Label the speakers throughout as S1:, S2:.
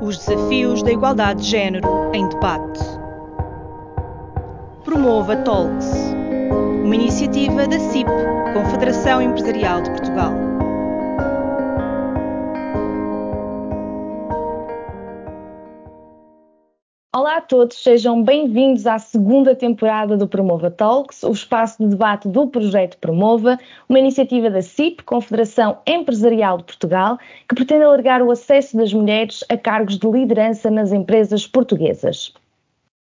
S1: Os desafios da igualdade de género em debate. Promova Talks, uma iniciativa da CIP, Confederação Empresarial de Portugal.
S2: Todos, sejam bem-vindos à segunda temporada do Promova Talks, o espaço de debate do projeto Promova, uma iniciativa da CIP, Confederação Empresarial de Portugal, que pretende alargar o acesso das mulheres a cargos de liderança nas empresas portuguesas.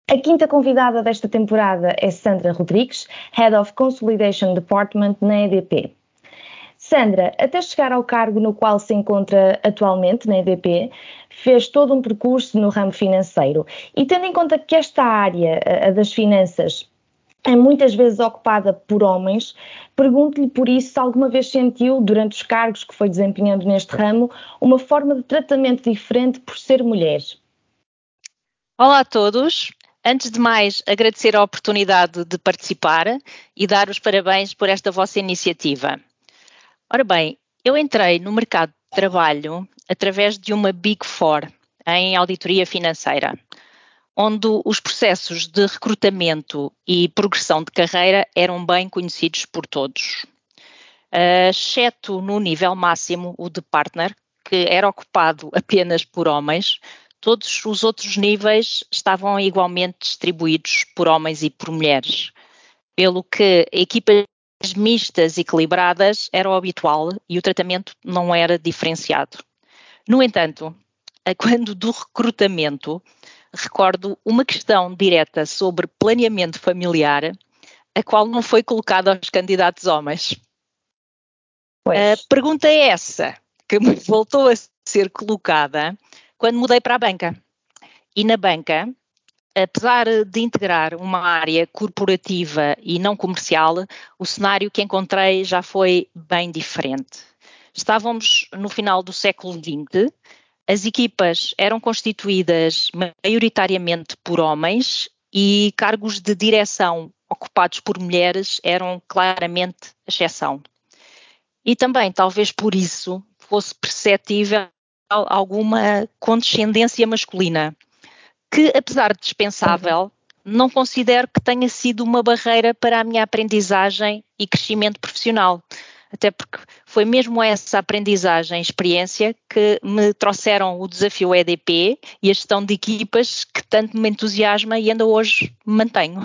S2: A quinta convidada desta temporada é Sandra Rodrigues, Head of Consolidation Department na EDP. Sandra, até chegar ao cargo no qual se encontra atualmente na EDP, fez todo um percurso no ramo financeiro. E tendo em conta que esta área, a das finanças, é muitas vezes ocupada por homens, pergunto-lhe por isso se alguma vez sentiu, durante os cargos que foi desempenhando neste ramo, uma forma de tratamento diferente por ser mulher.
S3: Olá a todos. Antes de mais, agradecer a oportunidade de participar e dar os parabéns por esta vossa iniciativa. Ora bem, eu entrei no mercado de trabalho através de uma Big Four em auditoria financeira, onde os processos de recrutamento e progressão de carreira eram bem conhecidos por todos. Uh, exceto no nível máximo, o de partner, que era ocupado apenas por homens, todos os outros níveis estavam igualmente distribuídos por homens e por mulheres, pelo que equipas mistas equilibradas era o habitual e o tratamento não era diferenciado. No entanto, quando do recrutamento, recordo uma questão direta sobre planeamento familiar, a qual não foi colocada aos candidatos homens. Pois. A pergunta é essa, que me voltou a ser colocada quando mudei para a banca. E na banca, apesar de integrar uma área corporativa e não comercial, o cenário que encontrei já foi bem diferente. Estávamos no final do século XX, as equipas eram constituídas maioritariamente por homens e cargos de direção ocupados por mulheres eram claramente exceção. E também, talvez por isso, fosse perceptível alguma condescendência masculina que, apesar de dispensável, não considero que tenha sido uma barreira para a minha aprendizagem e crescimento profissional. Até porque foi mesmo essa aprendizagem, experiência, que me trouxeram o desafio EDP e a gestão de equipas que tanto me entusiasma e ainda hoje mantenho.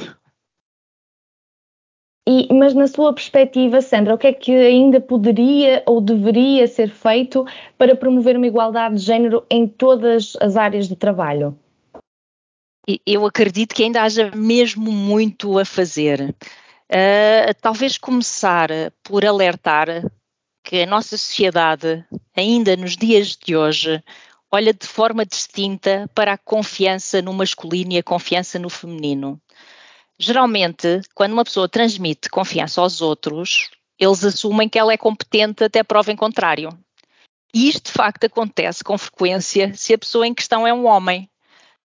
S2: E, mas na sua perspectiva, Sandra, o que é que ainda poderia ou deveria ser feito para promover uma igualdade de género em todas as áreas de trabalho?
S3: Eu acredito que ainda haja mesmo muito a fazer. Uh, talvez começar por alertar que a nossa sociedade, ainda nos dias de hoje, olha de forma distinta para a confiança no masculino e a confiança no feminino. Geralmente, quando uma pessoa transmite confiança aos outros, eles assumem que ela é competente até prova em contrário. E isto de facto acontece com frequência se a pessoa em questão é um homem.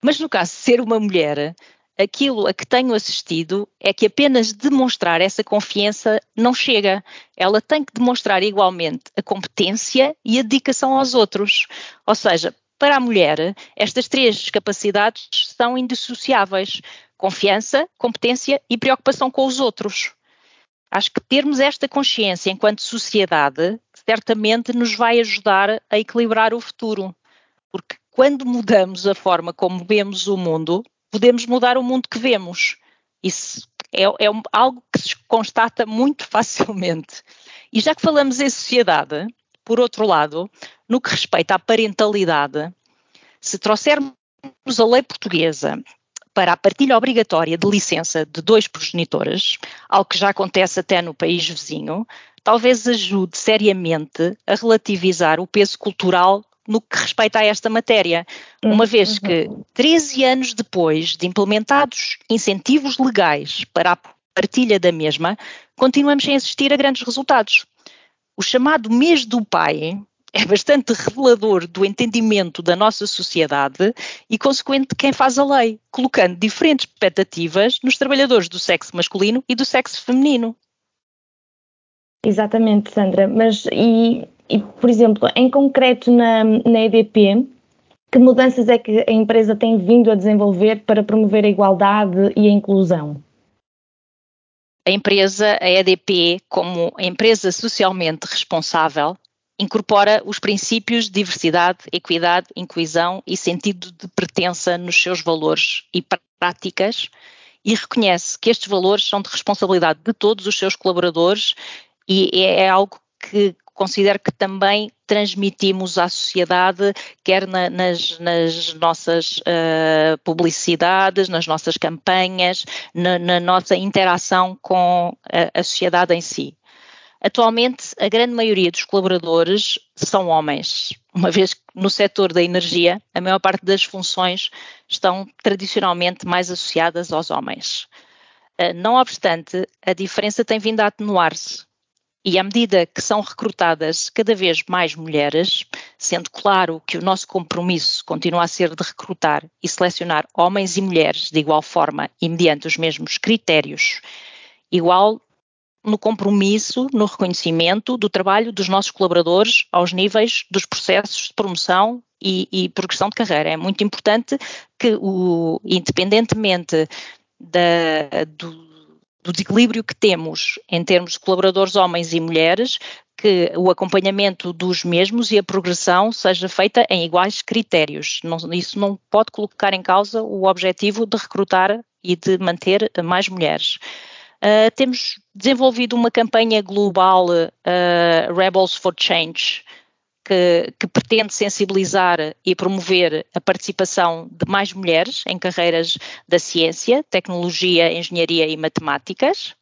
S3: Mas no caso de ser uma mulher, aquilo a que tenho assistido é que apenas demonstrar essa confiança não chega. Ela tem que demonstrar igualmente a competência e a dedicação aos outros. Ou seja, para a mulher, estas três capacidades são indissociáveis: confiança, competência e preocupação com os outros. Acho que termos esta consciência enquanto sociedade certamente nos vai ajudar a equilibrar o futuro, porque quando mudamos a forma como vemos o mundo, podemos mudar o mundo que vemos. Isso é, é algo que se constata muito facilmente. E já que falamos em sociedade, por outro lado, no que respeita à parentalidade, se trouxermos a lei portuguesa para a partilha obrigatória de licença de dois progenitores, algo que já acontece até no país vizinho, talvez ajude seriamente a relativizar o peso cultural no que respeita a esta matéria, uma uhum. vez que 13 anos depois de implementados incentivos legais para a partilha da mesma, continuamos sem assistir a grandes resultados. O chamado mês do pai é bastante revelador do entendimento da nossa sociedade e consequente de quem faz a lei, colocando diferentes expectativas nos trabalhadores do sexo masculino e do sexo feminino.
S2: Exatamente, Sandra. Mas e e, por exemplo, em concreto na, na EDP, Que mudanças é que a empresa tem vindo a desenvolver para promover a igualdade e a inclusão?
S3: A empresa, a EDP, como empresa socialmente responsável, incorpora os princípios de diversidade, equidade, inclusão e sentido de pertença nos seus valores e práticas e reconhece que estes valores são de responsabilidade de todos os seus colaboradores e é algo que considero que também transmitimos à sociedade, quer na, nas, nas, nossas uh, publicidades, nas nossas campanhas, na, na nossa interação com a, a sociedade em si. Atualmente, a grande maioria dos colaboradores são homens, uma vez que no setor da energia, a maior parte das funções estão tradicionalmente mais associadas aos homens. Uh, não obstante, a diferença tem vindo a atenuar-se e à medida que são recrutadas cada vez mais mulheres, sendo claro que o nosso compromisso continua a ser de recrutar e selecionar homens e mulheres de igual forma e mediante os mesmos critérios, igual no compromisso, no reconhecimento do trabalho dos nossos colaboradores aos níveis dos processos de promoção e, e progressão de carreira. É muito importante que, o, independentemente da, do, do desequilíbrio que temos em termos de colaboradores homens e mulheres, que o acompanhamento dos mesmos e a progressão seja feita em iguais critérios. Não, isso não pode colocar em causa o objetivo de recrutar e de manter mais mulheres. Uh, temos desenvolvido uma campanha global uh, Rebels for Change, que, que, pretende sensibilizar e promover a participação de mais mulheres em carreiras da ciência, tecnologia, engenharia e matemáticas.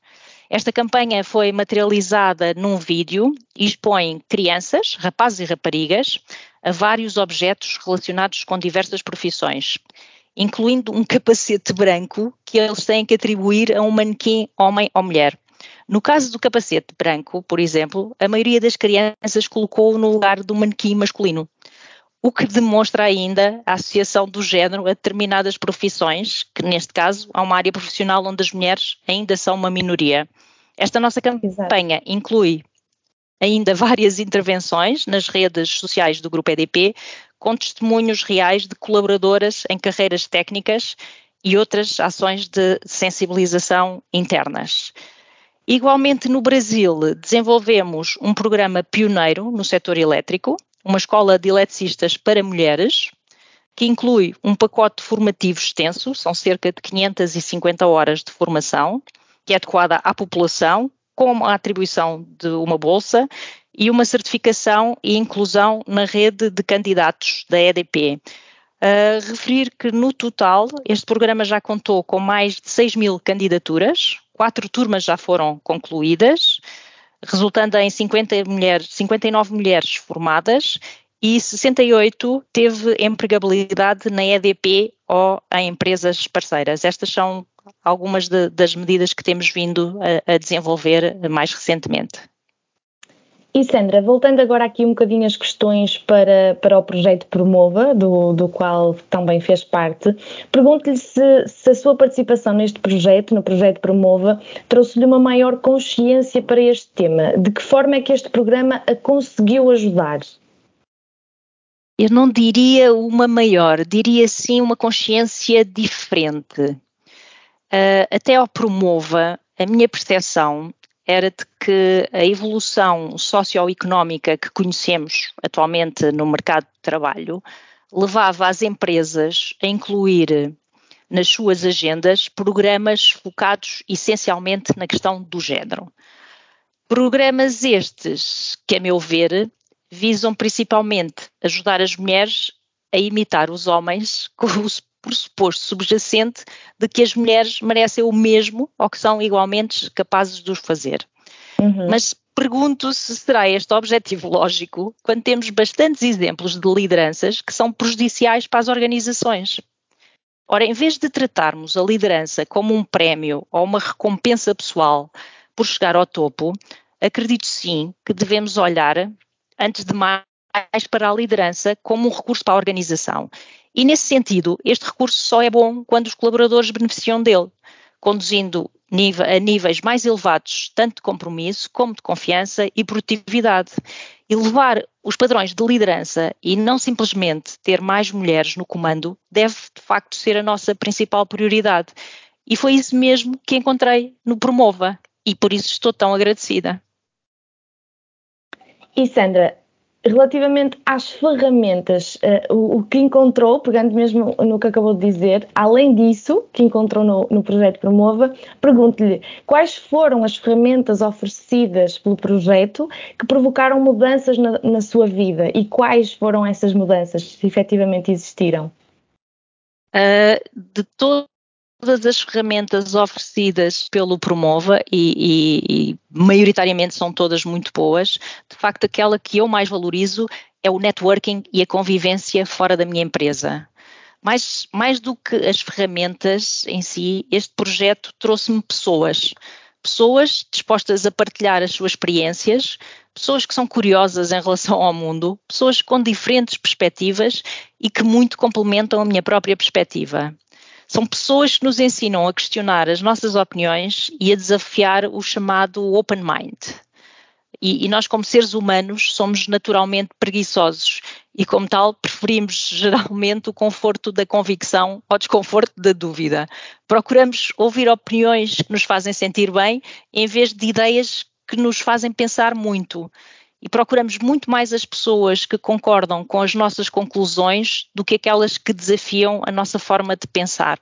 S3: Esta campanha foi materializada num vídeo e expõe crianças, rapazes e raparigas, a vários objetos relacionados com diversas profissões, incluindo um capacete branco que eles têm que atribuir a um manequim homem ou mulher. No caso do capacete branco, por exemplo, a maioria das crianças colocou-o no lugar do manequim masculino, o que demonstra ainda a associação do género a determinadas profissões, que neste caso há uma área profissional onde as mulheres ainda são uma minoria. Esta nossa campanha Exato. inclui ainda várias intervenções nas redes sociais do Grupo EDP, com testemunhos reais de colaboradoras em carreiras técnicas e outras ações de sensibilização internas. Igualmente no Brasil, desenvolvemos um programa pioneiro no setor elétrico, uma escola de eletricistas para mulheres, que inclui um pacote formativo extenso, são cerca de 550 horas de formação, que é adequada à população, com a atribuição de uma bolsa e uma certificação e inclusão na rede de candidatos da EDP. Uh, referir que no total este programa já contou com mais de 6 mil candidaturas, quatro turmas já foram concluídas, resultando em 50 mulheres, 59 mulheres formadas e 68 teve empregabilidade na EDP ou em empresas parceiras. Estas são algumas de, das medidas que temos vindo a, a desenvolver mais recentemente.
S2: E Sandra, voltando agora aqui um bocadinho as questões para, para o projeto Promova, do, do qual também fez parte, pergunto-lhe se, se a sua participação neste projeto, no projeto Promova, trouxe-lhe uma maior consciência para este tema. De que forma é que este programa a conseguiu ajudar?
S3: Eu não diria uma maior, diria sim uma consciência diferente. Uh, até ao Promova, a minha percepção era de que a evolução socioeconómica que conhecemos atualmente no mercado de trabalho levava as empresas a incluir nas suas agendas programas focados essencialmente na questão do género. Programas estes que, a meu ver, visam principalmente ajudar as mulheres a imitar os homens com o pressuposto subjacente de que as mulheres merecem o mesmo ou que são igualmente capazes de os fazer. Uhum. Mas pergunto se será este objetivo lógico quando temos bastantes exemplos de lideranças que são prejudiciais para as organizações. Ora, em vez de tratarmos a liderança como um prémio ou uma recompensa pessoal por chegar ao topo, acredito sim que devemos olhar, antes de mais, para a liderança como um recurso para a organização e, nesse sentido, este recurso só é bom quando os colaboradores beneficiam dele, conduzindo a níveis mais elevados, tanto de compromisso como de confiança e produtividade. Elevar os padrões de liderança e não simplesmente ter mais mulheres no comando deve, de facto, ser a nossa principal prioridade. E foi isso mesmo que encontrei no Promova e por isso estou tão agradecida.
S2: E Sandra, relativamente às ferramentas, uh, o, o, que encontrou, pegando mesmo no que acabou de dizer, além disso, que encontrou no, no projeto Promova, pergunto-lhe quais foram as ferramentas oferecidas pelo projeto que provocaram mudanças na, na sua vida e quais foram essas mudanças, se efetivamente existiram?
S3: Uh, de todo todas as ferramentas oferecidas pelo Promova e, e, e, maioritariamente são todas muito boas. De facto, aquela que eu mais valorizo é o networking e a convivência fora da minha empresa. Mais, mais do que as ferramentas em si, este projeto trouxe-me pessoas. Pessoas dispostas a partilhar as suas experiências, pessoas que são curiosas em relação ao mundo, pessoas com diferentes perspectivas e que muito complementam a minha própria perspectiva. São pessoas que nos ensinam a questionar as nossas opiniões e a desafiar o chamado open mind. E, e, nós, como seres humanos, somos naturalmente preguiçosos e, como tal, preferimos geralmente o conforto da convicção ao desconforto da dúvida. Procuramos ouvir opiniões que nos fazem sentir bem em vez de ideias que nos fazem pensar muito e procuramos muito mais as pessoas que concordam com as nossas conclusões do que aquelas que desafiam a nossa forma de pensar.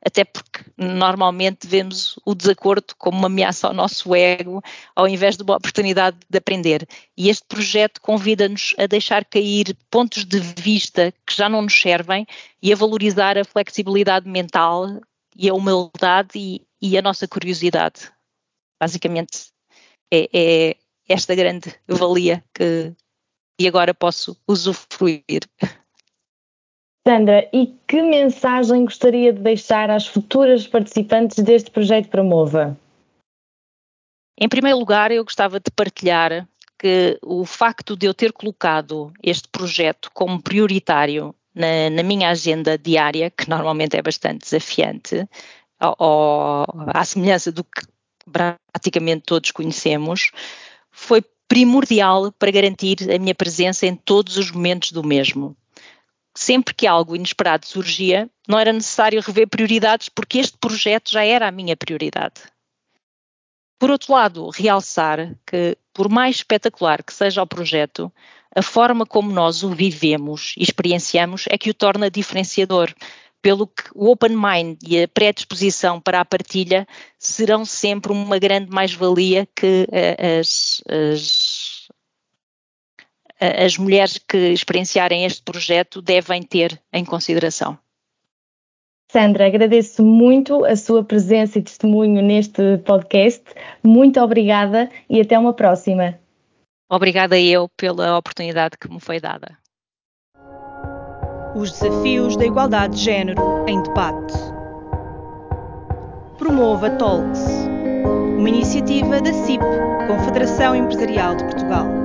S3: Até porque normalmente vemos o desacordo como uma ameaça ao nosso ego, ao invés de uma oportunidade de aprender. E este projeto convida-nos a deixar cair pontos de vista que já não nos servem e a valorizar a flexibilidade mental e a humildade e, e a nossa curiosidade. Basicamente, é, é esta grande valia que e agora posso usufruir.
S2: Sandra, e que mensagem gostaria de deixar às futuras participantes deste projeto Promova?
S3: Em primeiro lugar, eu gostava de partilhar que o facto de eu ter colocado este projeto como prioritário na, na minha agenda diária, que normalmente é bastante desafiante, ao, à semelhança do que praticamente todos conhecemos, foi primordial para garantir a minha presença em todos os momentos do mesmo. Sempre que algo inesperado surgia, não era necessário rever prioridades porque este projeto já era a minha prioridade. Por outro lado, realçar que, por mais espetacular que seja o projeto, a forma como nós o vivemos e experienciamos é que o torna diferenciador, pelo que o open mind e a predisposição para a partilha serão sempre uma grande mais-valia que uh, as, as, as mulheres que experienciarem este projeto devem ter em consideração.
S2: Sandra, agradeço muito a sua presença e testemunho neste podcast. Muito obrigada e até uma próxima.
S3: Obrigada eu pela oportunidade que me foi dada.
S1: Os desafios da igualdade de género em debate. Promova Talks, uma iniciativa da CIP, Confederação Empresarial de Portugal.